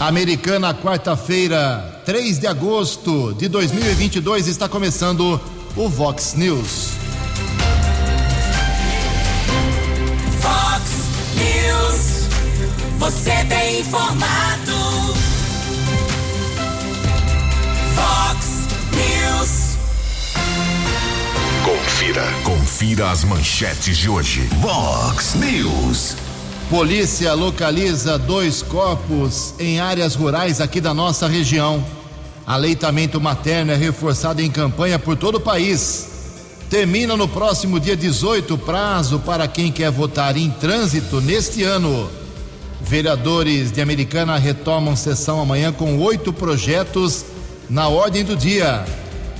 Americana, quarta-feira, 3 de agosto de 2022, está começando o Vox News. Vox News, você tem informado. Vox News. Confira, confira as manchetes de hoje. Vox News. Polícia localiza dois corpos em áreas rurais aqui da nossa região. Aleitamento materno é reforçado em campanha por todo o país. Termina no próximo dia 18 prazo para quem quer votar em trânsito neste ano. Vereadores de Americana retomam sessão amanhã com oito projetos na ordem do dia.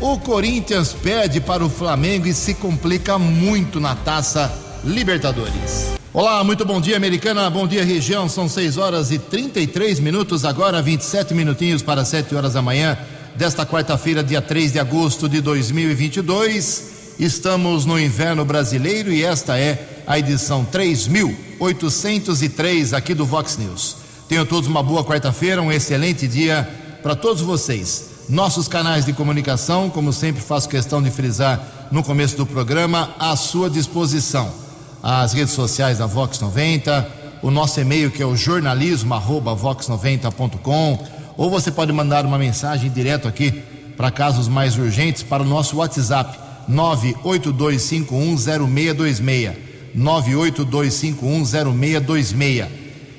O Corinthians perde para o Flamengo e se complica muito na taça Libertadores. Olá, muito bom dia, Americana. Bom dia, região. São 6 horas e 33 minutos, agora 27 minutinhos para 7 horas da manhã desta quarta-feira, dia 3 de agosto de 2022. Estamos no inverno brasileiro e esta é a edição 3803 aqui do Vox News. Tenham todos uma boa quarta-feira, um excelente dia para todos vocês. Nossos canais de comunicação, como sempre faço questão de frisar no começo do programa, à sua disposição as redes sociais da Vox 90, o nosso e-mail que é o jornalismo@vox90.com, ou você pode mandar uma mensagem direto aqui para casos mais urgentes para o nosso WhatsApp 982510626, 982510626.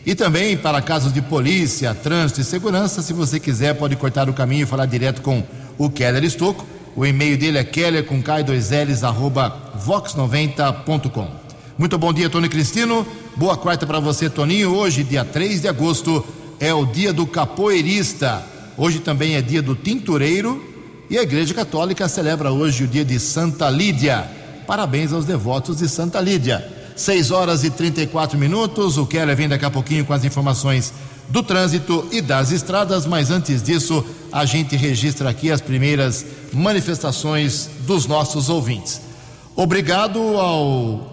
E também para casos de polícia, trânsito e segurança, se você quiser, pode cortar o caminho e falar direto com o Keller Estocco. O e-mail dele é keller com k2ls arroba vox90.com. Muito bom dia, Tony Cristino. Boa quarta para você, Toninho. Hoje, dia 3 de agosto, é o dia do capoeirista. Hoje também é dia do tintureiro e a Igreja Católica celebra hoje o dia de Santa Lídia. Parabéns aos devotos de Santa Lídia. 6 horas e 34 minutos. O Keller vem daqui a pouquinho com as informações do trânsito e das estradas, mas antes disso, a gente registra aqui as primeiras manifestações dos nossos ouvintes. Obrigado ao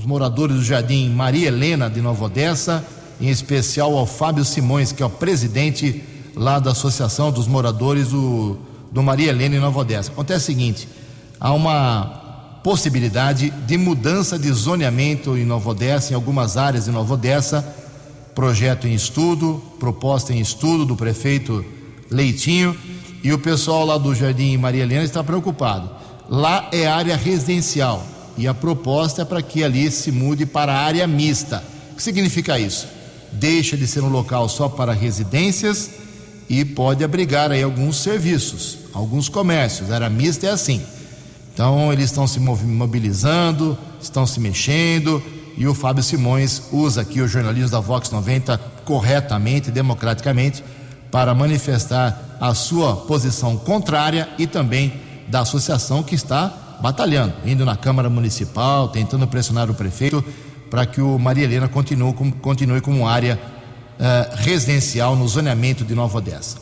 os moradores do Jardim Maria Helena de Nova Odessa, em especial ao Fábio Simões, que é o presidente lá da Associação dos Moradores do, do Maria Helena em Nova Odessa. Acontece o seguinte: há uma possibilidade de mudança de zoneamento em Nova Odessa, em algumas áreas de Nova Odessa, projeto em estudo, proposta em estudo do prefeito Leitinho, e o pessoal lá do Jardim Maria Helena está preocupado. Lá é área residencial e a proposta é para que ali se mude para a área mista. O que significa isso? Deixa de ser um local só para residências e pode abrigar aí alguns serviços, alguns comércios. A área mista é assim. Então eles estão se mobilizando, estão se mexendo e o Fábio Simões usa aqui o jornalismo da Vox 90 corretamente, democraticamente, para manifestar a sua posição contrária e também da associação que está batalhando, indo na Câmara Municipal, tentando pressionar o prefeito para que o Maria Helena continue, continue como área uh, residencial no zoneamento de Nova Odessa.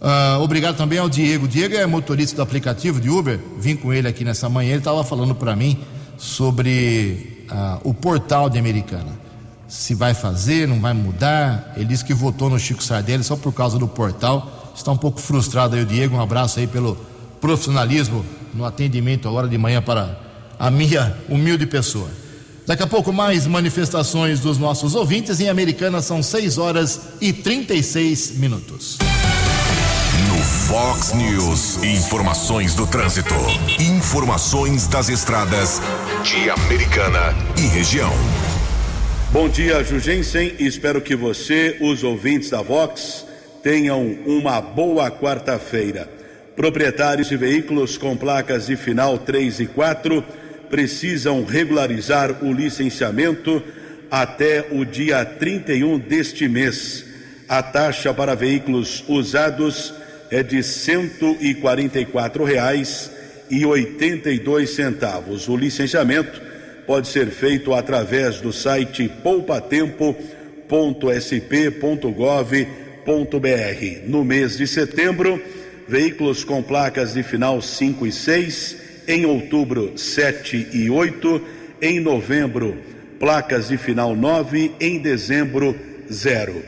Uh, obrigado também ao Diego. Diego é motorista do aplicativo de Uber, vim com ele aqui nessa manhã, ele estava falando para mim sobre uh, o portal de Americana. Se vai fazer, não vai mudar. Ele disse que votou no Chico Sardelli só por causa do portal. Está um pouco frustrado aí o Diego. Um abraço aí pelo profissionalismo no atendimento agora de manhã para a minha humilde pessoa. Daqui a pouco mais manifestações dos nossos ouvintes. Em Americana são 6 horas e 36 minutos. No Fox News, informações do trânsito. Informações das estradas de Americana e região. Bom dia, Jugensen. Espero que você, os ouvintes da Vox, tenham uma boa quarta-feira. Proprietários de veículos com placas de final 3 e 4 precisam regularizar o licenciamento até o dia 31 deste mês. A taxa para veículos usados é de R$ 144,82. O licenciamento pode ser feito através do site poupatempo.sp.gov.br. No mês de setembro, veículos com placas de final 5 e 6, em outubro 7 e 8, em novembro placas de final 9, em dezembro 0.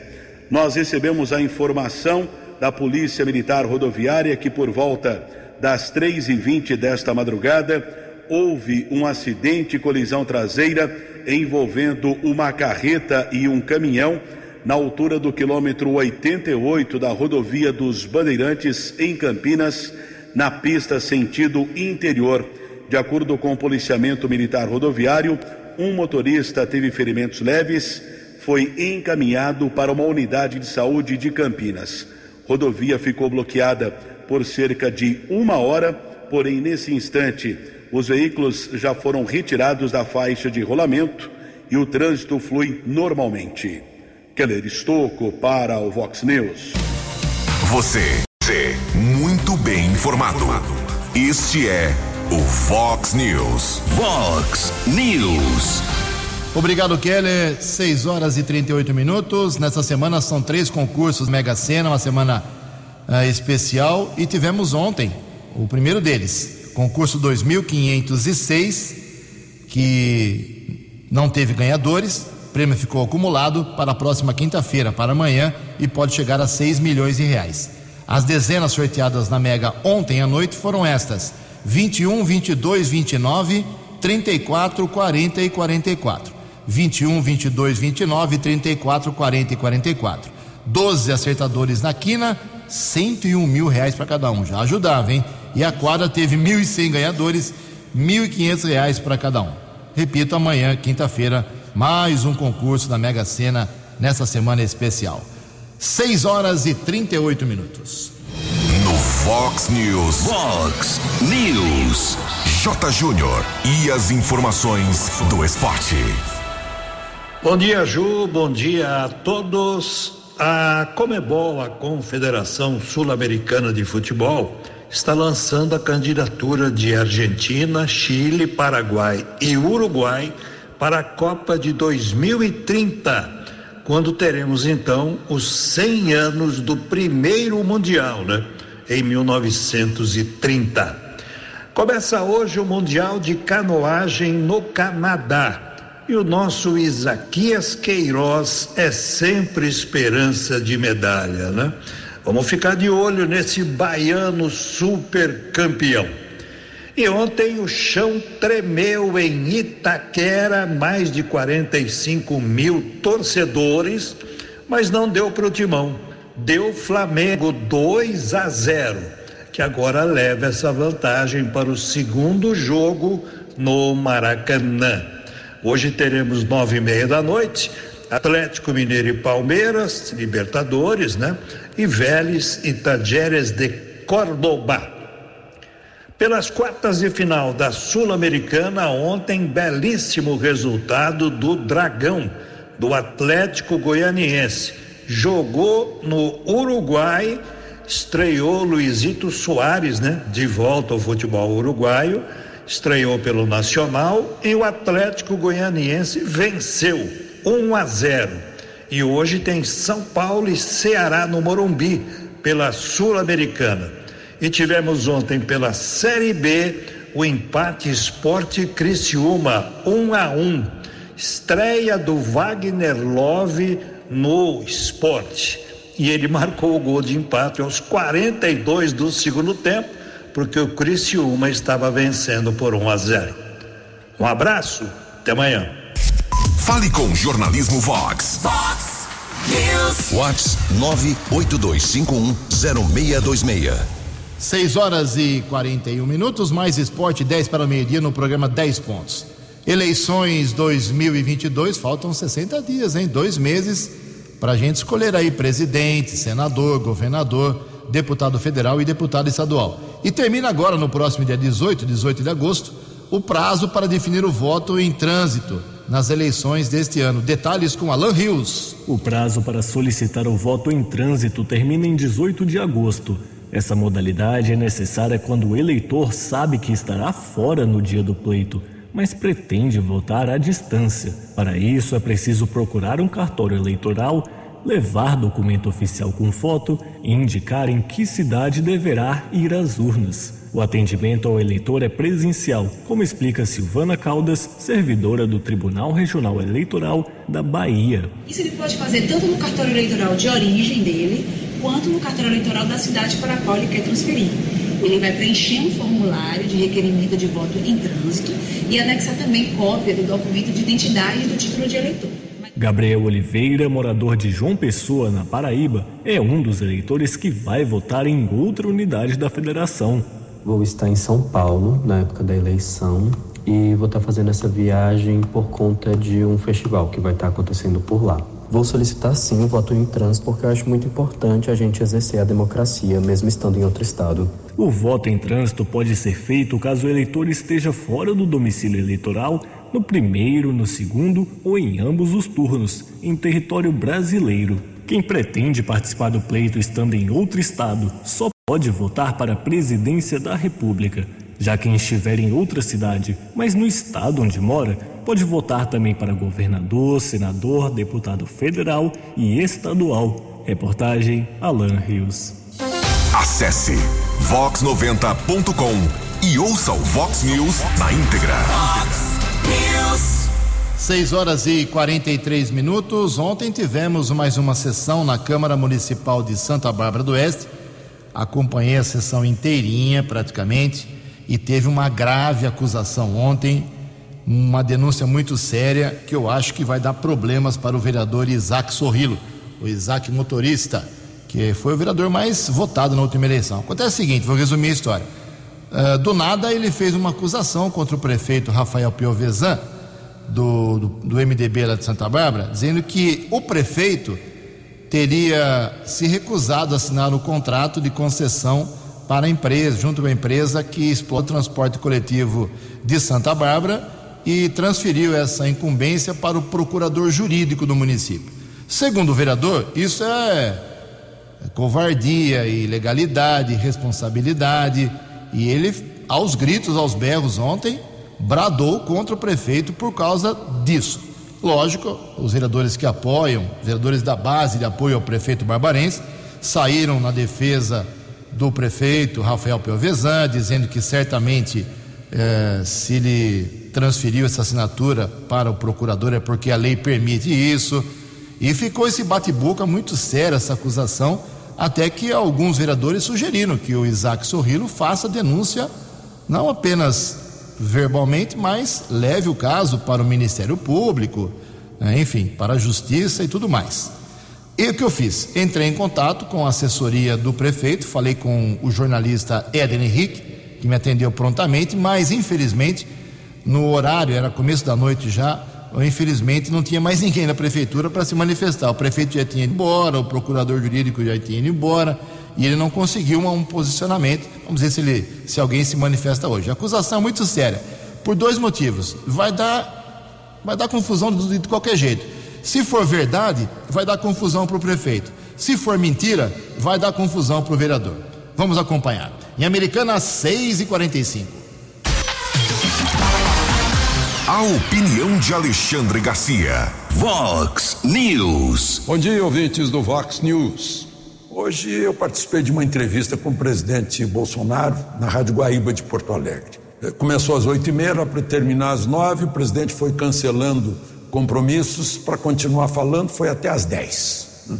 Nós recebemos a informação da Polícia Militar Rodoviária que por volta das três e vinte desta madrugada houve um acidente colisão traseira envolvendo uma carreta e um caminhão na altura do quilômetro 88 da rodovia dos Bandeirantes em Campinas, na pista sentido interior. De acordo com o policiamento militar rodoviário, um motorista teve ferimentos leves, foi encaminhado para uma unidade de saúde de Campinas. Rodovia ficou bloqueada por cerca de uma hora, porém, nesse instante, os veículos já foram retirados da faixa de rolamento e o trânsito flui normalmente. Keller Estocco para o Vox News. Você, você, muito bem informado. Este é o Fox News. Fox News. Obrigado, Keller. 6 horas e 38 minutos. Nessa semana são três concursos Mega Sena, uma semana uh, especial. E tivemos ontem o primeiro deles, concurso 2506, que não teve ganhadores. Prêmio ficou acumulado para a próxima quinta-feira, para amanhã, e pode chegar a 6 milhões de reais. As dezenas sorteadas na Mega ontem à noite foram estas: 21, 22, 29, 34, 40 e 44. 21, 22, 29, 34, 40 e 44. 12 acertadores na quina, 101 mil reais para cada um. Já ajudava, hein? E a quadra teve 1.100 ganhadores, 1.500 reais para cada um. Repito, amanhã, quinta-feira, mais um concurso da Mega Sena nessa semana especial. 6 horas e 38 minutos. No Fox News. Fox News. J. Júnior. E as informações do esporte. Bom dia, Ju. Bom dia a todos. A Comebol, a Confederação Sul-Americana de Futebol, está lançando a candidatura de Argentina, Chile, Paraguai e Uruguai para a Copa de 2030, quando teremos então os 100 anos do primeiro Mundial, né? Em 1930. Começa hoje o Mundial de Canoagem no Canadá. E o nosso Isaquias Queiroz é sempre esperança de medalha, né? Vamos ficar de olho nesse baiano super campeão. E ontem o chão tremeu em Itaquera, mais de 45 mil torcedores, mas não deu para o timão. Deu Flamengo 2 a 0, que agora leva essa vantagem para o segundo jogo no Maracanã. Hoje teremos nove e meia da noite Atlético Mineiro e Palmeiras, Libertadores, né? E Vélez e Tajeres de Córdoba. Pelas quartas de final da Sul-Americana, ontem, belíssimo resultado do Dragão, do Atlético Goianiense. Jogou no Uruguai, estreou Luizito Soares, né? De volta ao futebol uruguaio, estreou pelo Nacional e o Atlético Goianiense venceu 1 a 0. E hoje tem São Paulo e Ceará no Morumbi pela Sul-Americana. E tivemos ontem pela Série B o empate Esporte Criciúma 1 a 1. Estreia do Wagner Love no esporte. E ele marcou o gol de empate aos 42 do segundo tempo, porque o Criciúma estava vencendo por 1 a 0. Um abraço, até amanhã. Fale com Jornalismo Vox. Fox News. Vox 982510626. 6 horas e 41 minutos, mais esporte 10 para o meio-dia no programa 10 pontos. Eleições 2022, faltam 60 dias, hein? Dois meses para a gente escolher aí presidente, senador, governador, deputado federal e deputado estadual. E termina agora, no próximo dia 18, 18 de agosto, o prazo para definir o voto em trânsito nas eleições deste ano. Detalhes com Alan Rios. O prazo para solicitar o voto em trânsito termina em 18 de agosto. Essa modalidade é necessária quando o eleitor sabe que estará fora no dia do pleito, mas pretende votar à distância. Para isso, é preciso procurar um cartório eleitoral, levar documento oficial com foto e indicar em que cidade deverá ir às urnas. O atendimento ao eleitor é presencial, como explica Silvana Caldas, servidora do Tribunal Regional Eleitoral da Bahia. Isso ele pode fazer tanto no cartório eleitoral de origem dele, quanto no cartório eleitoral da cidade para a qual ele quer transferir. Ele vai preencher um formulário de requerimento de voto em trânsito e anexar também cópia do documento de identidade e do título de eleitor. Gabriel Oliveira, morador de João Pessoa, na Paraíba, é um dos eleitores que vai votar em outra unidade da federação. Vou estar em São Paulo na época da eleição e vou estar fazendo essa viagem por conta de um festival que vai estar acontecendo por lá. Vou solicitar sim o voto em trânsito porque eu acho muito importante a gente exercer a democracia, mesmo estando em outro estado. O voto em trânsito pode ser feito caso o eleitor esteja fora do domicílio eleitoral no primeiro, no segundo ou em ambos os turnos, em território brasileiro. Quem pretende participar do pleito estando em outro estado só pode votar para a presidência da República. Já quem estiver em outra cidade, mas no estado onde mora, pode votar também para governador, senador, deputado federal e estadual. Reportagem Alan Rios. Acesse vox90.com e ouça o Vox News na íntegra. 6 horas e 43 minutos. Ontem tivemos mais uma sessão na Câmara Municipal de Santa Bárbara do Oeste. Acompanhei a sessão inteirinha, praticamente, e teve uma grave acusação ontem, uma denúncia muito séria que eu acho que vai dar problemas para o vereador Isaac Sorrilo, o Isaac motorista, que foi o vereador mais votado na última eleição. Acontece o seguinte, vou resumir a história. Uh, do nada ele fez uma acusação contra o prefeito Rafael Piovesan do, do, do MDB lá de Santa Bárbara, dizendo que o prefeito teria se recusado a assinar o contrato de concessão para a empresa, junto com a empresa que explora o transporte coletivo de Santa Bárbara e transferiu essa incumbência para o procurador jurídico do município. Segundo o vereador, isso é covardia, ilegalidade, responsabilidade, e ele, aos gritos, aos berros ontem, bradou contra o prefeito por causa disso. Lógico, os vereadores que apoiam, vereadores da base de apoio ao prefeito barbarense, saíram na defesa do prefeito Rafael Pelvezan, dizendo que certamente eh, se ele transferiu essa assinatura para o procurador é porque a lei permite isso. E ficou esse bate-boca muito sério, essa acusação, até que alguns vereadores sugeriram que o Isaac Sorrilo faça denúncia, não apenas verbalmente, mas leve o caso para o Ministério Público, né, enfim, para a Justiça e tudo mais. E o que eu fiz? Entrei em contato com a assessoria do prefeito, falei com o jornalista Eden Henrique, que me atendeu prontamente, mas infelizmente, no horário, era começo da noite já, infelizmente não tinha mais ninguém na prefeitura para se manifestar. O prefeito já tinha ido embora, o procurador jurídico já tinha ido embora e ele não conseguiu um posicionamento. Vamos ver se, ele, se alguém se manifesta hoje. A acusação é muito séria, por dois motivos. Vai dar, vai dar confusão de, de qualquer jeito. Se for verdade, vai dar confusão para o prefeito. Se for mentira, vai dar confusão para o vereador. Vamos acompanhar. Em Americana, 6 e 45 A opinião de Alexandre Garcia. Vox News. Bom dia, ouvintes do Vox News. Hoje eu participei de uma entrevista com o presidente Bolsonaro na Rádio Guaíba de Porto Alegre. Eh, começou às oito e meia, para terminar às nove, o presidente foi cancelando compromissos para continuar falando, foi até às dez. Né?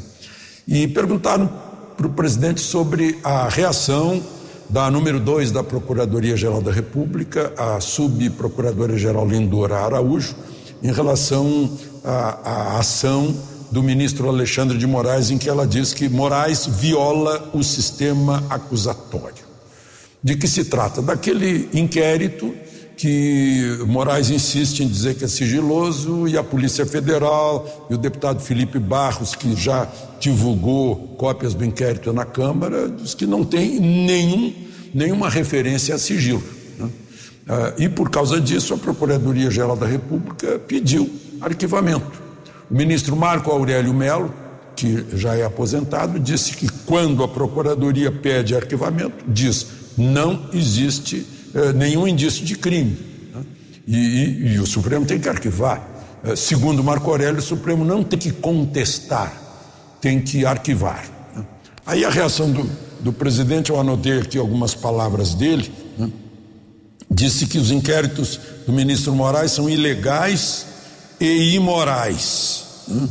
E perguntaram para o presidente sobre a reação da número dois da Procuradoria-Geral da República, a subprocuradora-geral Lindora Araújo, em relação à, à ação do ministro Alexandre de Moraes, em que ela diz que Moraes viola o sistema acusatório. De que se trata? Daquele inquérito que Moraes insiste em dizer que é sigiloso e a Polícia Federal e o deputado Felipe Barros, que já divulgou cópias do inquérito na Câmara, diz que não tem nenhum, nenhuma referência a sigilo. Né? Ah, e por causa disso, a Procuradoria-Geral da República pediu arquivamento. O ministro Marco Aurélio Melo, que já é aposentado, disse que quando a Procuradoria pede arquivamento, diz não existe eh, nenhum indício de crime. Né? E, e, e, o Supremo tem que arquivar. Eh, segundo Marco Aurélio, o Supremo não tem que contestar, tem que arquivar. Né? Aí a reação do, do presidente, eu anotei aqui algumas palavras dele, disse que os inquéritos do ministro Moraes são ilegais e imorais. Né?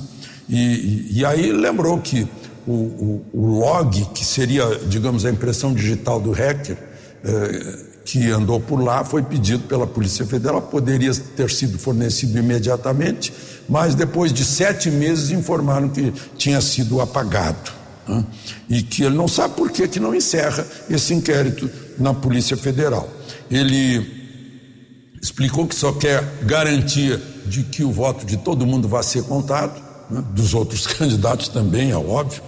E, e, aí lembrou que o, o, o, log, que seria, digamos, a impressão digital do hacker, eh, que andou por lá, foi pedido pela Polícia Federal, poderia ter sido fornecido imediatamente, mas depois de sete meses informaram que tinha sido apagado. Né? E que ele não sabe por que, que não encerra esse inquérito na Polícia Federal. Ele explicou que só quer garantia de que o voto de todo mundo vai ser contado, né? dos outros candidatos também, é óbvio.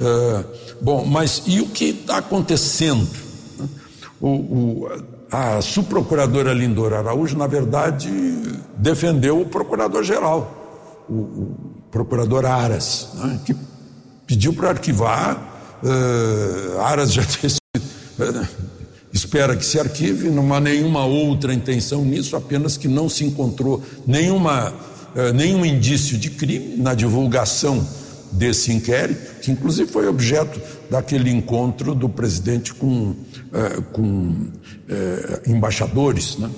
Uh, bom, mas e o que está acontecendo? O, o, a subprocuradora Lindor Araújo, na verdade, defendeu o procurador-geral, o, o, procurador Aras, né? que pediu para arquivar. Uh, Aras já tem espera que se arquive, não há nenhuma outra intenção nisso, apenas que não se encontrou nenhuma, uh, nenhum indício de crime na divulgação desse inquérito, que inclusive foi objeto daquele encontro do presidente com, uh, com embaixadores. Né?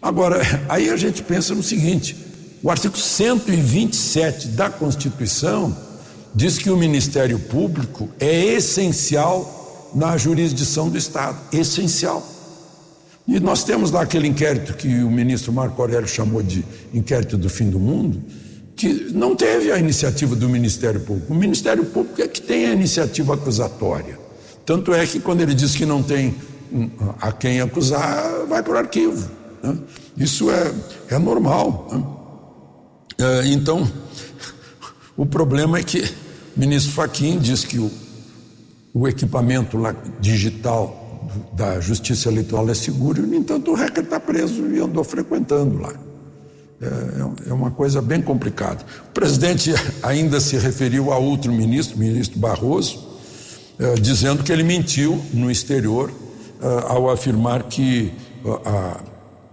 Agora, aí a gente pensa no seguinte: o artigo 127 da Constituição diz que o Ministério Público é essencial na jurisdição do Estado essencial. E nós temos lá aquele inquérito que o ministro Marco Aurélio chamou de inquérito do fim do mundo, que não teve a iniciativa do Ministério Público. O Ministério Público é que tem a iniciativa acusatória. Tanto é que quando ele diz que não tem hum, a quem acusar, vai para o arquivo. Né? Isso é, é normal. Né? É, então, o problema é que o ministro Faquim diz que o, o equipamento digital da Justiça Eleitoral é seguro, e, no entanto, o hacker está preso e andou frequentando lá. É, é uma coisa bem complicada. O presidente ainda se referiu a outro ministro, ministro Barroso, é, dizendo que ele mentiu no exterior é, ao afirmar que a,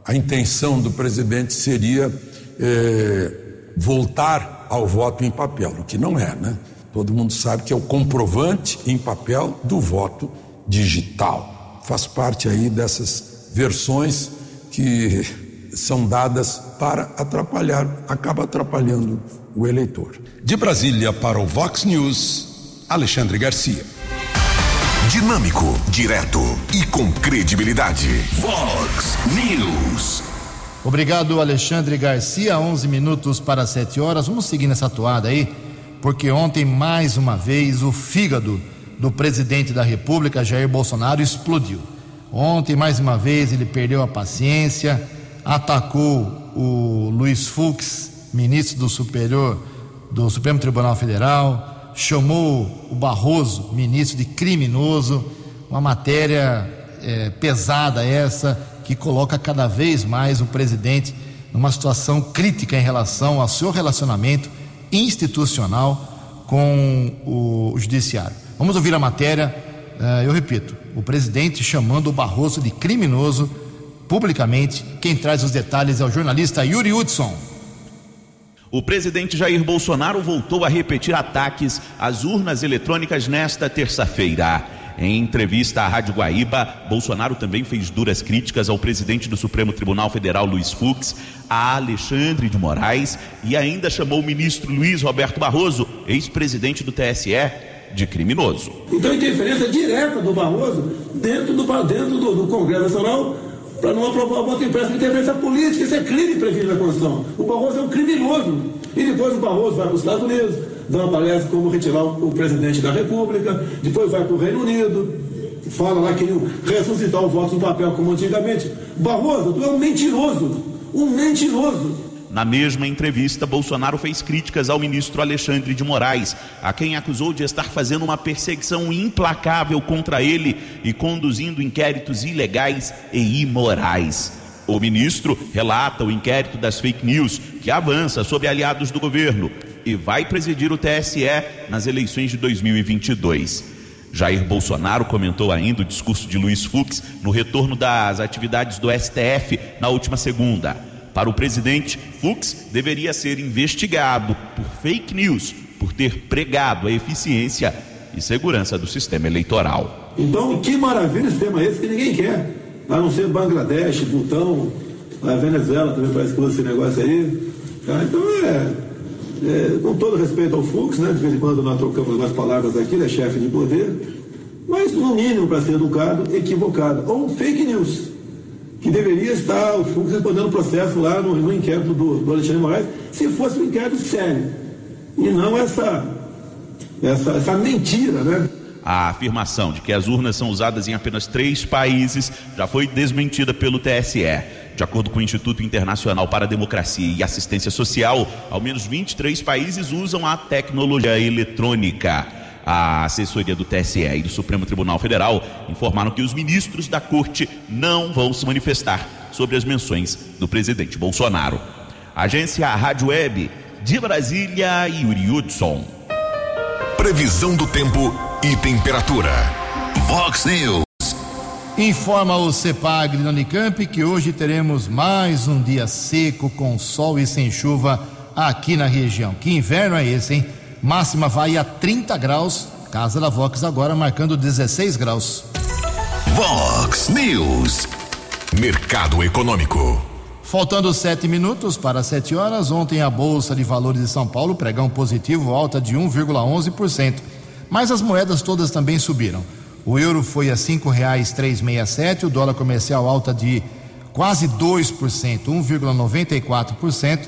a intenção do presidente seria é, voltar ao voto em papel, o que não é, né? Todo mundo sabe que é o comprovante em papel do voto digital. Faz parte aí dessas versões que são dadas para atrapalhar, acaba atrapalhando o eleitor. De Brasília para o Vox News, Alexandre Garcia. Dinâmico, direto e com credibilidade. Vox News. Obrigado, Alexandre Garcia. 11 minutos para 7 horas. Vamos seguir nessa toada aí, porque ontem, mais uma vez, o fígado do presidente da República, Jair Bolsonaro, explodiu. Ontem, mais uma vez, ele perdeu a paciência, atacou o Luiz Fux, ministro do Superior do Supremo Tribunal Federal, chamou o Barroso, ministro, de criminoso. Uma matéria é, pesada essa que coloca cada vez mais o presidente numa situação crítica em relação ao seu relacionamento institucional com o judiciário. Vamos ouvir a matéria. Eh, eu repito, o presidente chamando o Barroso de criminoso publicamente. Quem traz os detalhes é o jornalista Yuri Hudson. O presidente Jair Bolsonaro voltou a repetir ataques às urnas eletrônicas nesta terça-feira. Em entrevista à Rádio Guaíba, Bolsonaro também fez duras críticas ao presidente do Supremo Tribunal Federal, Luiz Fux, a Alexandre de Moraes e ainda chamou o ministro Luiz Roberto Barroso, ex-presidente do TSE, de criminoso. Então, interferência direta do Barroso dentro do, dentro do, do Congresso Nacional para não aprovar o voto impresso de interferência política. Isso é crime previsto na Constituição. O Barroso é um criminoso. E depois o Barroso vai para os Estados Unidos, dá uma palestra como retirar o presidente da República, depois vai para o Reino Unido, fala lá que ressuscitar o voto no papel como antigamente. Barroso, tu é um mentiroso, um mentiroso. Na mesma entrevista, Bolsonaro fez críticas ao ministro Alexandre de Moraes, a quem acusou de estar fazendo uma perseguição implacável contra ele e conduzindo inquéritos ilegais e imorais. O ministro relata o inquérito das fake news que avança sobre aliados do governo e vai presidir o TSE nas eleições de 2022. Jair Bolsonaro comentou ainda o discurso de Luiz Fux no retorno das atividades do STF na última segunda. Para o presidente, Fux deveria ser investigado por fake news, por ter pregado a eficiência e segurança do sistema eleitoral. Então, que maravilha esse tema é esse que ninguém quer. a não ser Bangladesh, Butão, a Venezuela também que usa esse negócio aí. Então é, é, com todo respeito ao Fux, né? De vez em quando nós trocamos algumas palavras aqui, ele é chefe de poder, mas no mínimo para ser educado, equivocado. Ou fake news, que deveria estar o Fux respondendo o processo lá no, no inquérito do, do Alexandre Moraes, se fosse um inquérito sério. E não essa, essa, essa mentira, né? A afirmação de que as urnas são usadas em apenas três países já foi desmentida pelo TSE. De acordo com o Instituto Internacional para a Democracia e Assistência Social, ao menos 23 países usam a tecnologia eletrônica. A assessoria do TSE e do Supremo Tribunal Federal informaram que os ministros da corte não vão se manifestar sobre as menções do presidente Bolsonaro. Agência Rádio Web de Brasília, Yuri Hudson. Previsão do tempo e temperatura. Vox News. Informa o CEPAG de Unicamp que hoje teremos mais um dia seco com sol e sem chuva aqui na região. Que inverno é esse, hein? Máxima vai a 30 graus. Casa da Vox agora marcando 16 graus. Vox News. Mercado Econômico. Faltando sete minutos para sete horas, ontem a Bolsa de Valores de São Paulo pregão positivo, alta de 1,11%. Mas as moedas todas também subiram. O euro foi a cinco reais três o dólar comercial alta de quase 2%, 1,94%,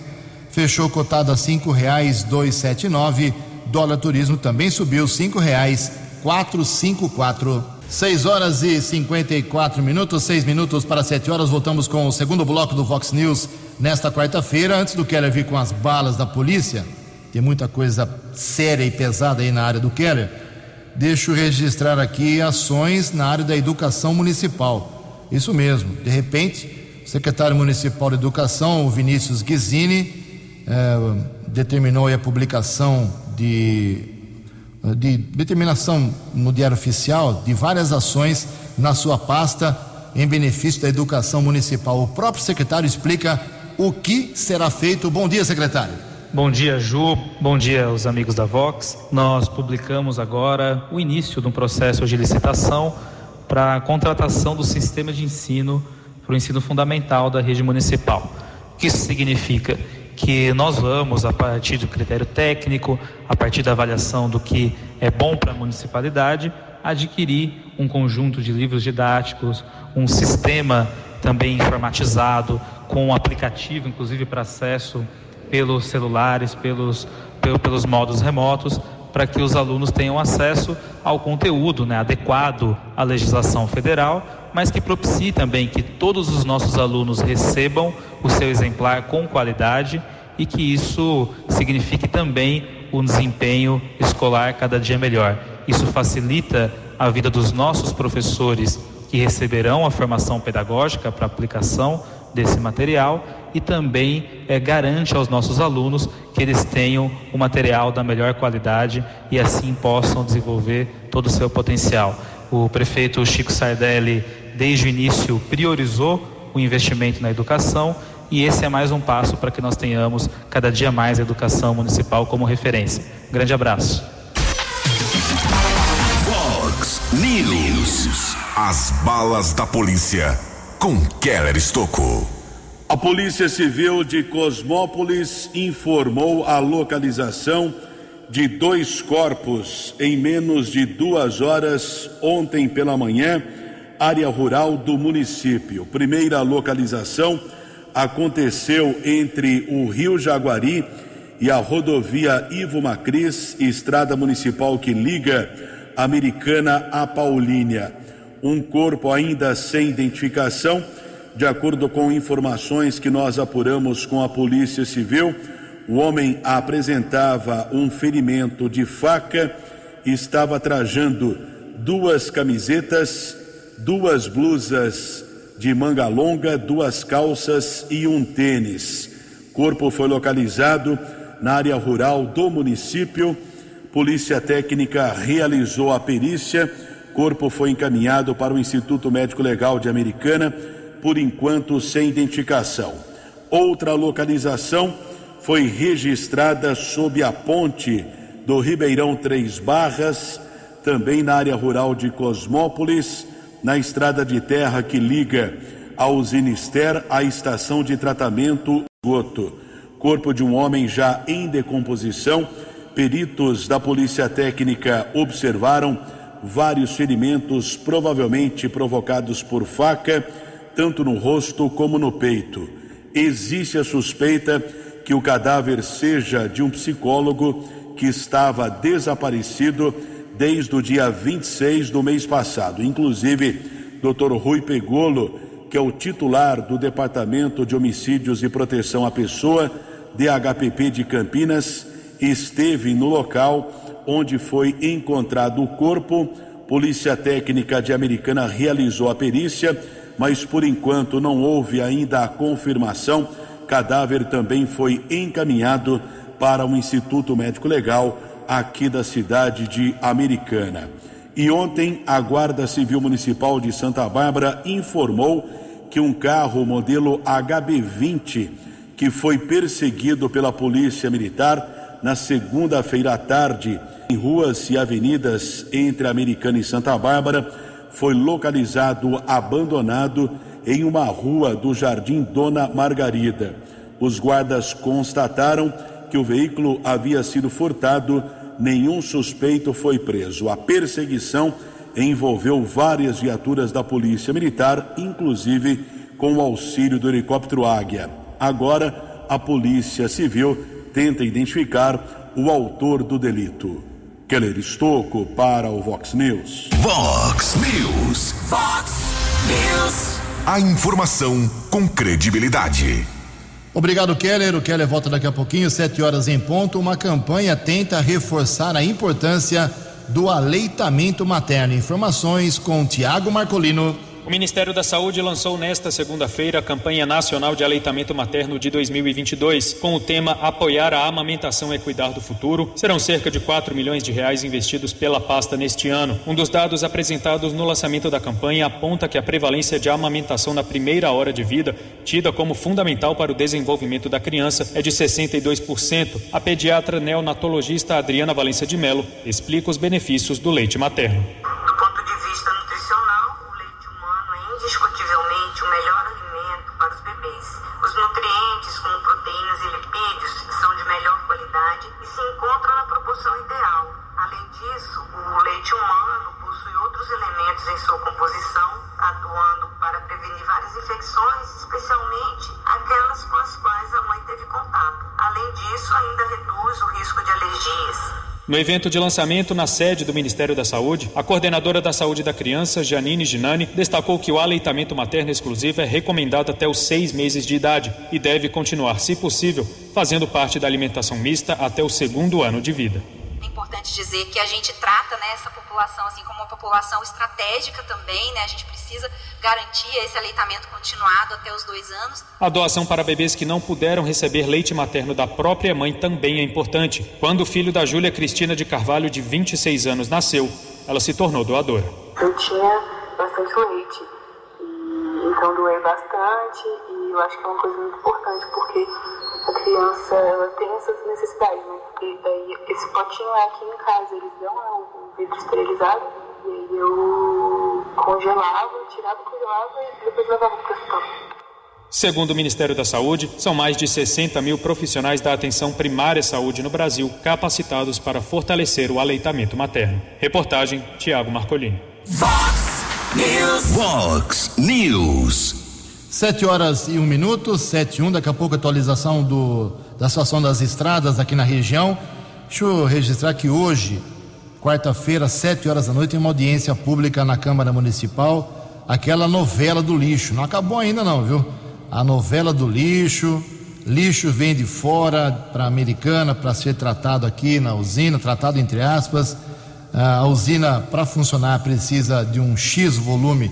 fechou cotado a cinco reais dois sete nove, dólar turismo também subiu cinco reais quatro cinco quatro. 6 horas e 54 minutos, seis minutos para sete horas. Voltamos com o segundo bloco do Vox News nesta quarta-feira. Antes do Keller vir com as balas da polícia, tem muita coisa séria e pesada aí na área do Keller deixo registrar aqui ações na área da educação municipal. Isso mesmo, de repente, o secretário municipal de educação, o Vinícius Guizini, eh, determinou a publicação de, de determinação no Diário Oficial de várias ações na sua pasta em benefício da educação municipal. O próprio secretário explica o que será feito. Bom dia, secretário. Bom dia, Ju. Bom dia aos amigos da Vox. Nós publicamos agora o início de um processo de licitação para a contratação do sistema de ensino para o ensino fundamental da rede municipal. O que isso significa? Que nós vamos, a partir do critério técnico, a partir da avaliação do que é bom para a municipalidade, adquirir um conjunto de livros didáticos, um sistema também informatizado, com um aplicativo, inclusive para acesso pelos celulares, pelos, pelos modos remotos, para que os alunos tenham acesso ao conteúdo né, adequado à legislação federal, mas que propicie também que todos os nossos alunos recebam o seu exemplar com qualidade e que isso signifique também um desempenho escolar cada dia melhor. Isso facilita a vida dos nossos professores que receberão a formação pedagógica para aplicação desse material e também é, garante aos nossos alunos que eles tenham o material da melhor qualidade e assim possam desenvolver todo o seu potencial. O prefeito Chico Sardelli, desde o início, priorizou o investimento na educação e esse é mais um passo para que nós tenhamos cada dia mais a educação municipal como referência. grande abraço. Fox News. As balas da polícia com Keller Estocou. A Polícia Civil de Cosmópolis informou a localização de dois corpos em menos de duas horas ontem pela manhã, área rural do município. Primeira localização aconteceu entre o Rio Jaguari e a rodovia Ivo Macris, estrada municipal que liga Americana a Paulínia. Um corpo ainda sem identificação de acordo com informações que nós apuramos com a Polícia Civil, o homem apresentava um ferimento de faca estava trajando duas camisetas, duas blusas de manga longa, duas calças e um tênis. Corpo foi localizado na área rural do município. Polícia Técnica realizou a perícia. Corpo foi encaminhado para o Instituto Médico Legal de Americana por enquanto sem identificação. Outra localização foi registrada sob a ponte do Ribeirão Três Barras, também na área rural de Cosmópolis. na estrada de terra que liga a Usinister à estação de tratamento esgoto. Corpo de um homem já em decomposição. Peritos da Polícia Técnica observaram vários ferimentos, provavelmente provocados por faca, tanto no rosto como no peito. Existe a suspeita que o cadáver seja de um psicólogo que estava desaparecido desde o dia 26 do mês passado. Inclusive, Dr. Rui Pegolo, que é o titular do Departamento de Homicídios e Proteção à Pessoa, DHPP de Campinas, esteve no local onde foi encontrado o corpo. Polícia Técnica de Americana realizou a perícia, mas por enquanto não houve ainda a confirmação. Cadáver também foi encaminhado para o Instituto Médico Legal aqui da cidade de Americana. E ontem a Guarda Civil Municipal de Santa Bárbara informou que um carro modelo HB20 que foi perseguido pela Polícia Militar na segunda-feira à tarde em ruas e avenidas entre Americana e Santa Bárbara foi localizado abandonado em uma rua do Jardim Dona Margarida. Os guardas constataram que o veículo havia sido furtado, nenhum suspeito foi preso. A perseguição envolveu várias viaturas da Polícia Militar, inclusive com o auxílio do helicóptero Águia. Agora, a Polícia Civil tenta identificar o autor do delito. Keller Estocco para o Vox News. Vox News. Fox News. A informação com credibilidade. Obrigado, Keller. O Keller volta daqui a pouquinho, sete horas em ponto. Uma campanha tenta reforçar a importância do aleitamento materno. Informações com Tiago Marcolino. O Ministério da Saúde lançou nesta segunda-feira a campanha nacional de aleitamento materno de 2022, com o tema Apoiar a amamentação é cuidar do futuro. Serão cerca de 4 milhões de reais investidos pela pasta neste ano. Um dos dados apresentados no lançamento da campanha aponta que a prevalência de amamentação na primeira hora de vida, tida como fundamental para o desenvolvimento da criança, é de 62%. A pediatra neonatologista Adriana Valência de Mello explica os benefícios do leite materno. No evento de lançamento na sede do Ministério da Saúde, a coordenadora da saúde da criança, Janine Ginani, destacou que o aleitamento materno exclusivo é recomendado até os seis meses de idade e deve continuar, se possível, fazendo parte da alimentação mista até o segundo ano de vida. É importante dizer que a gente trata né, essa população assim como uma população estratégica também, né? A gente precisa garantir esse aleitamento continuado até os dois anos. A doação para bebês que não puderam receber leite materno da própria mãe também é importante. Quando o filho da Júlia Cristina de Carvalho, de 26 anos, nasceu, ela se tornou doadora. Eu tinha bastante leite, então doei bastante e eu acho que é uma coisa muito importante porque a criança ela tem essas necessidades, né? Porque daí esse potinho é aqui em casa, eles dão o vidro esterilizado e aí eu congelava, tirava, congelava e depois levava para o hospital. Segundo o Ministério da Saúde, são mais de 60 mil profissionais da atenção primária à saúde no Brasil capacitados para fortalecer o aleitamento materno. Reportagem Tiago Marcolini. Fox News. Vox News. Sete horas e um minuto, sete e um, daqui a pouco atualização do, da situação das estradas aqui na região. Deixa eu registrar que hoje, quarta-feira, sete horas da noite, tem uma audiência pública na Câmara Municipal, aquela novela do lixo. Não acabou ainda não, viu? A novela do lixo, lixo vem de fora para a Americana para ser tratado aqui na usina, tratado entre aspas. A usina, para funcionar, precisa de um X volume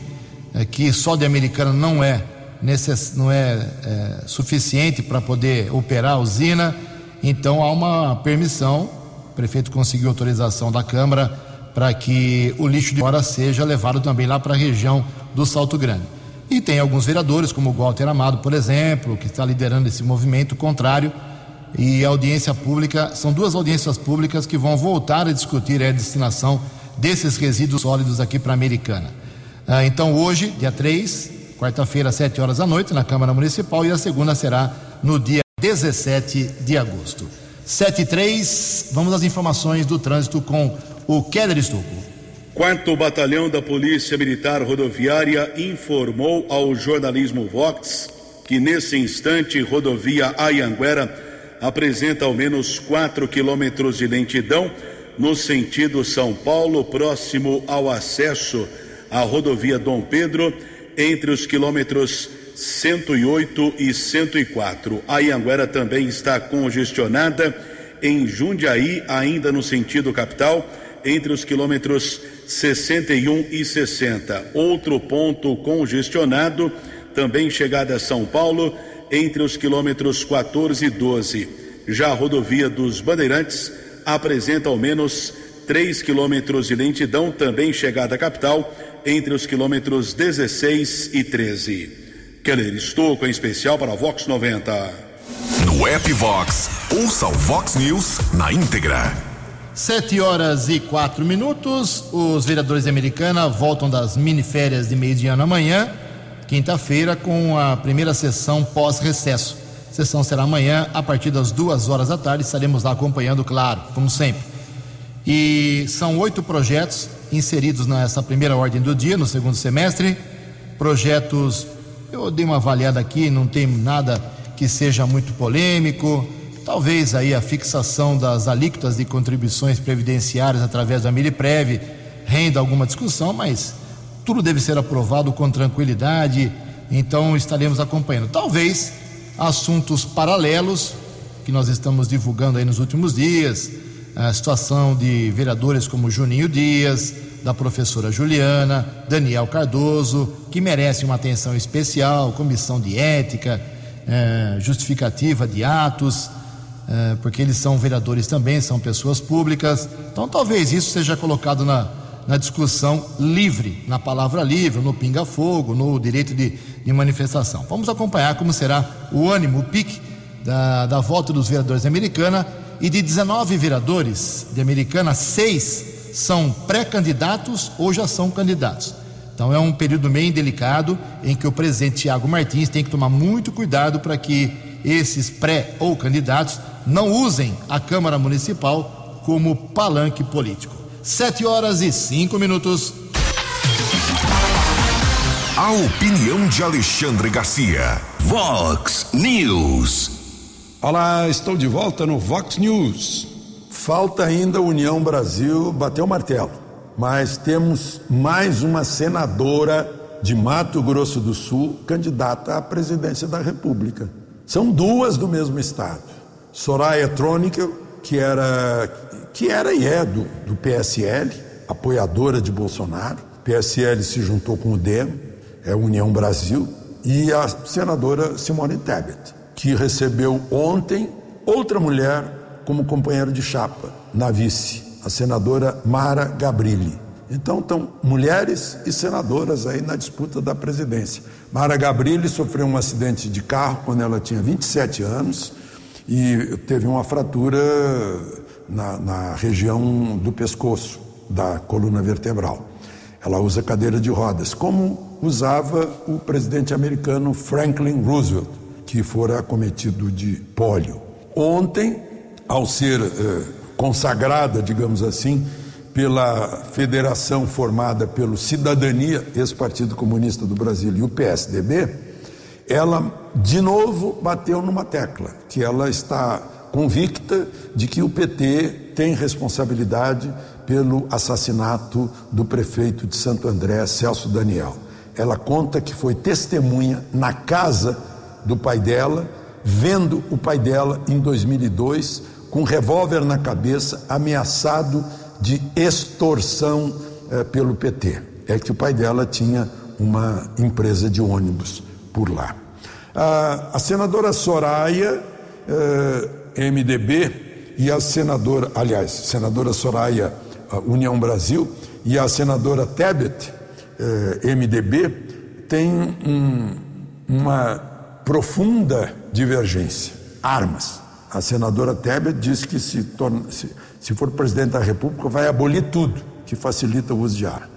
eh, que só de Americana não é necess... não é, é, suficiente para poder operar a usina, então há uma permissão, o prefeito conseguiu autorização da Câmara para que o lixo de fora seja levado também lá para a região do Salto Grande. E tem alguns vereadores, como o Walter Amado, por exemplo, que está liderando esse movimento contrário. E audiência pública, são duas audiências públicas que vão voltar a discutir a destinação desses resíduos sólidos aqui para a Americana. Ah, então, hoje, dia 3, quarta-feira, às 7 horas da noite, na Câmara Municipal, e a segunda será no dia 17 de agosto. 7 e 3, vamos às informações do trânsito com o Keller Estupro. Quarto Batalhão da Polícia Militar Rodoviária informou ao jornalismo Vox que nesse instante rodovia Ayanguera apresenta ao menos 4 quilômetros de lentidão no sentido São Paulo, próximo ao acesso à rodovia Dom Pedro, entre os quilômetros 108 e 104. A Ianguera também está congestionada em Jundiaí, ainda no sentido capital, entre os quilômetros 61 e 60. Outro ponto congestionado, também chegada a São Paulo, entre os quilômetros 14 e 12. Já a rodovia dos Bandeirantes apresenta ao menos 3 quilômetros de lentidão, também chegada à capital, entre os quilômetros 16 e 13. Keller Estouco, em especial para a Vox 90. No app Vox, ouça o Vox News na íntegra. Sete horas e quatro minutos. Os vereadores de Americana voltam das miniférias de meio de ano amanhã, quinta-feira, com a primeira sessão pós-recesso. A sessão será amanhã, a partir das duas horas da tarde. Estaremos lá acompanhando, claro, como sempre. E são oito projetos inseridos nessa primeira ordem do dia, no segundo semestre. Projetos, eu dei uma avaliada aqui, não tem nada que seja muito polêmico. Talvez aí a fixação das alíquotas de contribuições previdenciárias através da Miliprev renda alguma discussão, mas tudo deve ser aprovado com tranquilidade, então estaremos acompanhando. Talvez assuntos paralelos que nós estamos divulgando aí nos últimos dias, a situação de vereadores como Juninho Dias, da professora Juliana, Daniel Cardoso, que merece uma atenção especial, comissão de ética, eh, justificativa de atos, eh, porque eles são vereadores também, são pessoas públicas. Então, talvez isso seja colocado na, na discussão livre, na palavra livre, no pinga-fogo, no direito de, de, manifestação. Vamos acompanhar como será o ânimo, o pique da, da volta dos vereadores de Americana. E de 19 vereadores de Americana, seis são pré-candidatos ou já são candidatos. Então é um período meio delicado em que o presidente Tiago Martins tem que tomar muito cuidado para que esses pré ou candidatos não usem a Câmara Municipal como palanque político. Sete horas e cinco minutos. A opinião de Alexandre Garcia. Vox News. Olá, estou de volta no Vox News. Falta ainda a União Brasil bater o martelo, mas temos mais uma senadora de Mato Grosso do Sul candidata à presidência da República. São duas do mesmo estado. Soraya Trônica, que era, que era e é do, do PSL, apoiadora de Bolsonaro. PSL se juntou com o DEM, é União Brasil, e a senadora Simone Tebet, que recebeu ontem outra mulher como companheiro de chapa na vice, a senadora Mara Gabrilli. Então estão mulheres e senadoras aí na disputa da presidência. Mara Gabrilli sofreu um acidente de carro quando ela tinha 27 anos e teve uma fratura na, na região do pescoço, da coluna vertebral. Ela usa cadeira de rodas, como usava o presidente americano Franklin Roosevelt, que fora acometido de pólio. Ontem, ao ser eh, consagrada, digamos assim, pela federação formada pelo Cidadania, ex-Partido Comunista do Brasil, e o PSDB, ela de novo bateu numa tecla, que ela está convicta de que o PT tem responsabilidade pelo assassinato do prefeito de Santo André, Celso Daniel. Ela conta que foi testemunha na casa do pai dela, vendo o pai dela em 2002 com um revólver na cabeça, ameaçado de extorsão eh, pelo PT. É que o pai dela tinha uma empresa de ônibus por lá. Ah, a senadora Soraya, eh, MDB, e a senadora, aliás, senadora Soraya, União Brasil, e a senadora Tebet, eh, MDB, têm um, uma profunda divergência. Armas. A senadora Tebet disse que se, torna, se, se for presidente da República vai abolir tudo que facilita o uso de arma.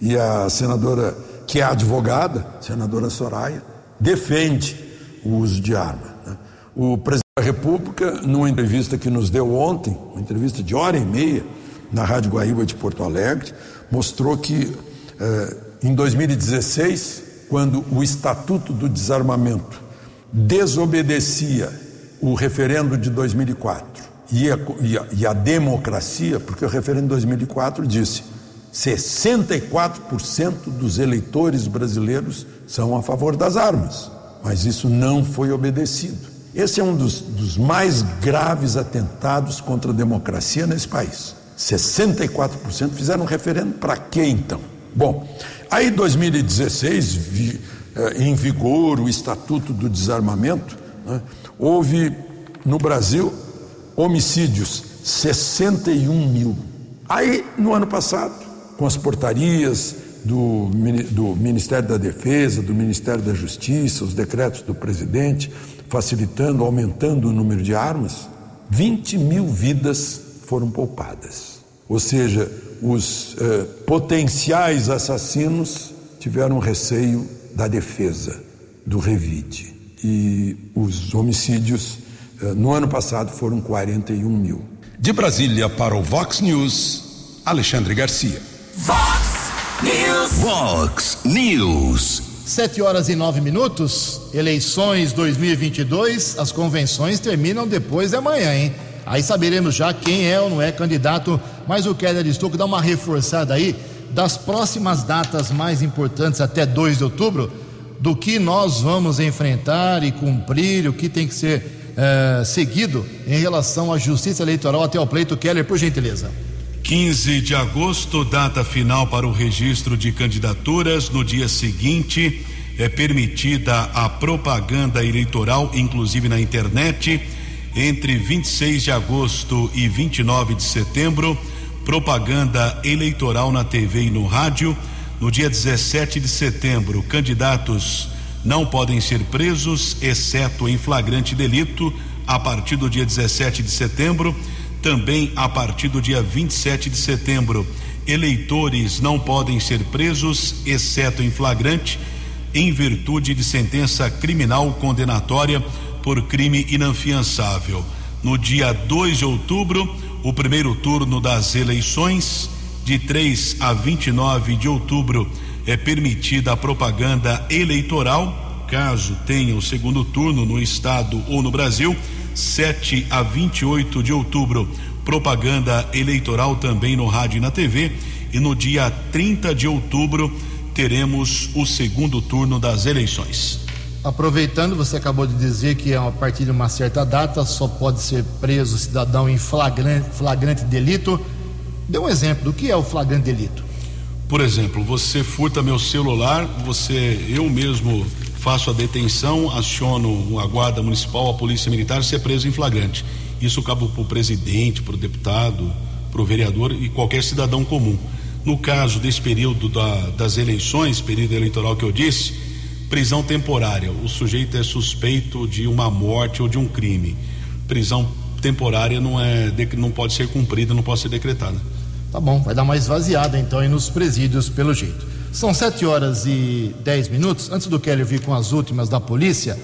E a senadora, que é advogada, senadora Soraya, defende o uso de arma. Né? O presidente da República, numa entrevista que nos deu ontem, uma entrevista de hora e meia, na Rádio Guaíba de Porto Alegre, mostrou que eh, em 2016, quando o Estatuto do Desarmamento desobedecia o referendo de 2004 e a, e a, e a democracia, porque o referendo de 2004 disse 64% dos eleitores brasileiros são a favor das armas, mas isso não foi obedecido. Esse é um dos, dos mais graves atentados contra a democracia nesse país. 64% fizeram um referendo para quê então? Bom, aí 2016, vi, eh, em vigor o Estatuto do Desarmamento, né, houve no Brasil homicídios 61 mil. Aí no ano passado, com as portarias do, do Ministério da Defesa, do Ministério da Justiça, os decretos do presidente, facilitando, aumentando o número de armas, 20 mil vidas foram poupadas. Ou seja, os eh, potenciais assassinos tiveram receio da defesa, do revide. E os homicídios eh, no ano passado foram 41 mil. De Brasília para o Vox News, Alexandre Garcia. Vox News. Vox News. Sete horas e nove minutos, eleições 2022, as convenções terminam depois de amanhã, hein? Aí saberemos já quem é ou não é candidato, mas o Keller Estouco dá uma reforçada aí das próximas datas mais importantes até 2 de outubro, do que nós vamos enfrentar e cumprir, o que tem que ser eh, seguido em relação à justiça eleitoral até o pleito. Keller, por gentileza. 15 de agosto, data final para o registro de candidaturas. No dia seguinte, é permitida a propaganda eleitoral, inclusive na internet. Entre 26 de agosto e 29 de setembro, propaganda eleitoral na TV e no rádio. No dia 17 de setembro, candidatos não podem ser presos, exceto em flagrante delito, a partir do dia 17 de setembro. Também a partir do dia 27 de setembro, eleitores não podem ser presos, exceto em flagrante, em virtude de sentença criminal condenatória por crime inafiançável. No dia 2 de outubro, o primeiro turno das eleições, de 3 a 29 de outubro, é permitida a propaganda eleitoral, caso tenha o segundo turno no estado ou no Brasil. 7 a 28 de outubro, propaganda eleitoral também no rádio e na TV. E no dia 30 de outubro, teremos o segundo turno das eleições. Aproveitando, você acabou de dizer que a partir de uma certa data só pode ser preso cidadão em flagrante, flagrante delito. Dê um exemplo do que é o flagrante delito. Por exemplo, você furta meu celular, você, eu mesmo faço a detenção, aciono a guarda municipal, a polícia militar, ser preso em flagrante. Isso cabe para o presidente, para o deputado, para o vereador e qualquer cidadão comum. No caso desse período da, das eleições, período eleitoral que eu disse, prisão temporária. O sujeito é suspeito de uma morte ou de um crime. Prisão temporária não é não pode ser cumprida, não pode ser decretada. Tá bom, vai dar mais vaziada então aí nos presídios pelo jeito. São sete horas e dez minutos. Antes do Kelly vir com as últimas da polícia,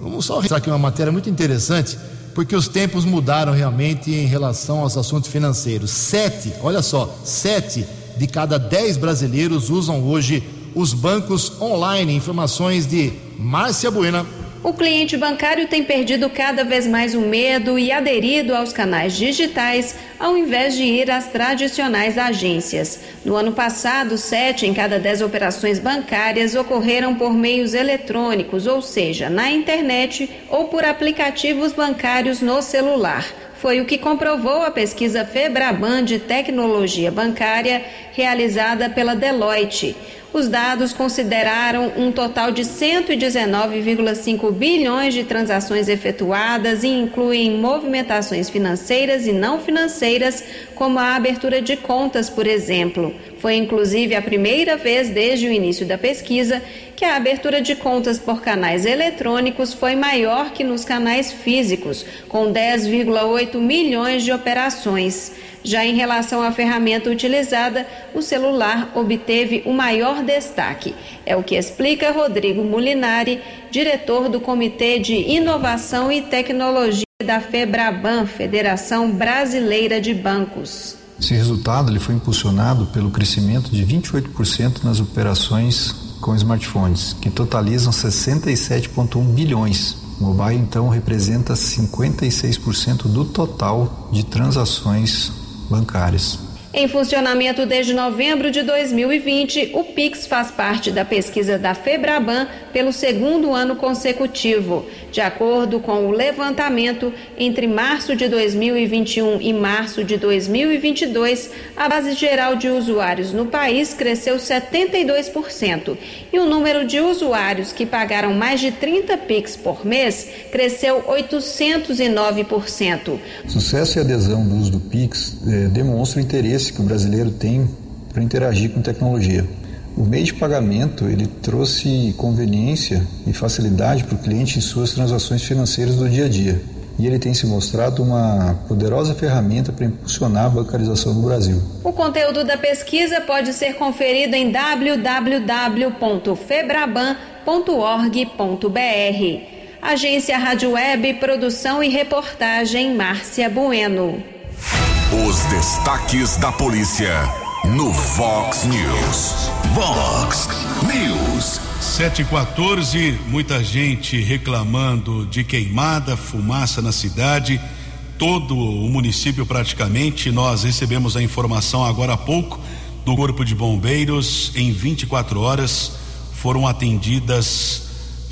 vamos só registrar aqui uma matéria muito interessante, porque os tempos mudaram realmente em relação aos assuntos financeiros. Sete, olha só, sete de cada dez brasileiros usam hoje os bancos online. Informações de Márcia Buena. O cliente bancário tem perdido cada vez mais o medo e aderido aos canais digitais, ao invés de ir às tradicionais agências. No ano passado, sete em cada dez operações bancárias ocorreram por meios eletrônicos, ou seja, na internet ou por aplicativos bancários no celular. Foi o que comprovou a pesquisa Febraban de tecnologia bancária realizada pela Deloitte. Os dados consideraram um total de 119,5 bilhões de transações efetuadas e incluem movimentações financeiras e não financeiras, como a abertura de contas, por exemplo. Foi inclusive a primeira vez desde o início da pesquisa que a abertura de contas por canais eletrônicos foi maior que nos canais físicos, com 10,8 milhões de operações. Já em relação à ferramenta utilizada, o celular obteve o maior destaque. É o que explica Rodrigo Molinari, diretor do Comitê de Inovação e Tecnologia da FEBRABAN, Federação Brasileira de Bancos. Esse resultado ele foi impulsionado pelo crescimento de 28% nas operações com smartphones, que totalizam 67,1 bilhões. O mobile então representa 56% do total de transações bancárias. Em funcionamento desde novembro de 2020, o Pix faz parte da pesquisa da Febraban pelo segundo ano consecutivo. De acordo com o levantamento, entre março de 2021 e março de 2022, a base geral de usuários no país cresceu 72% e o número de usuários que pagaram mais de 30 Pix por mês cresceu 809%. Sucesso e adesão do uso do Pix eh, demonstra interesse que o brasileiro tem para interagir com tecnologia. O meio de pagamento ele trouxe conveniência e facilidade para o cliente em suas transações financeiras do dia a dia. E ele tem se mostrado uma poderosa ferramenta para impulsionar a bancarização no Brasil. O conteúdo da pesquisa pode ser conferido em www.febraban.org.br. Agência Rádio Web, produção e reportagem Márcia Bueno. Os destaques da polícia no Vox News. Vox News. 714, muita gente reclamando de queimada, fumaça na cidade, todo o município praticamente. Nós recebemos a informação agora há pouco do Corpo de Bombeiros. Em 24 horas foram atendidas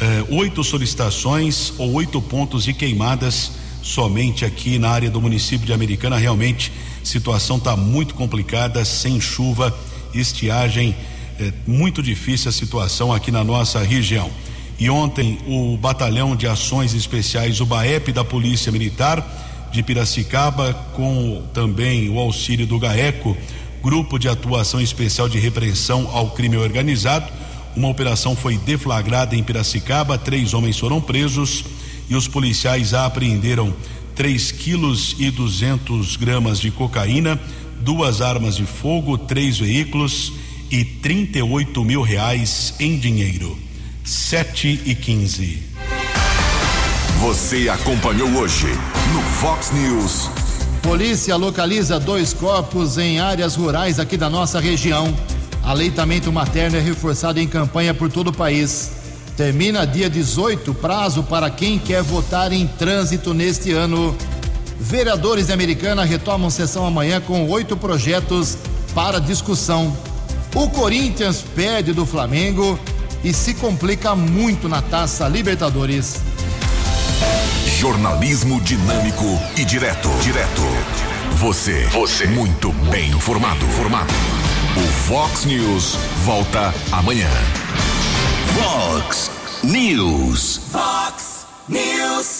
eh, oito solicitações ou oito pontos de queimadas somente aqui na área do município de Americana. Realmente, situação está muito complicada, sem chuva, estiagem, é muito difícil a situação aqui na nossa região. E ontem o Batalhão de Ações Especiais, o BAEP da Polícia Militar de Piracicaba, com também o auxílio do GAECO, Grupo de Atuação Especial de Repressão ao Crime Organizado, uma operação foi deflagrada em Piracicaba, três homens foram presos e os policiais apreenderam 3 quilos e 200 gramas de cocaína, duas armas de fogo, três veículos e 38 mil reais em dinheiro. 7 e 15. Você acompanhou hoje no Fox News. Polícia localiza dois corpos em áreas rurais aqui da nossa região. Aleitamento materno é reforçado em campanha por todo o país. Termina dia 18, prazo para quem quer votar em trânsito neste ano. Vereadores de Americana retomam sessão amanhã com oito projetos para discussão. O Corinthians perde do Flamengo e se complica muito na taça Libertadores. Jornalismo dinâmico e direto. Direto. Você. Você. Muito bem informado. Formado. O Fox News volta amanhã. Fox News. Fox News.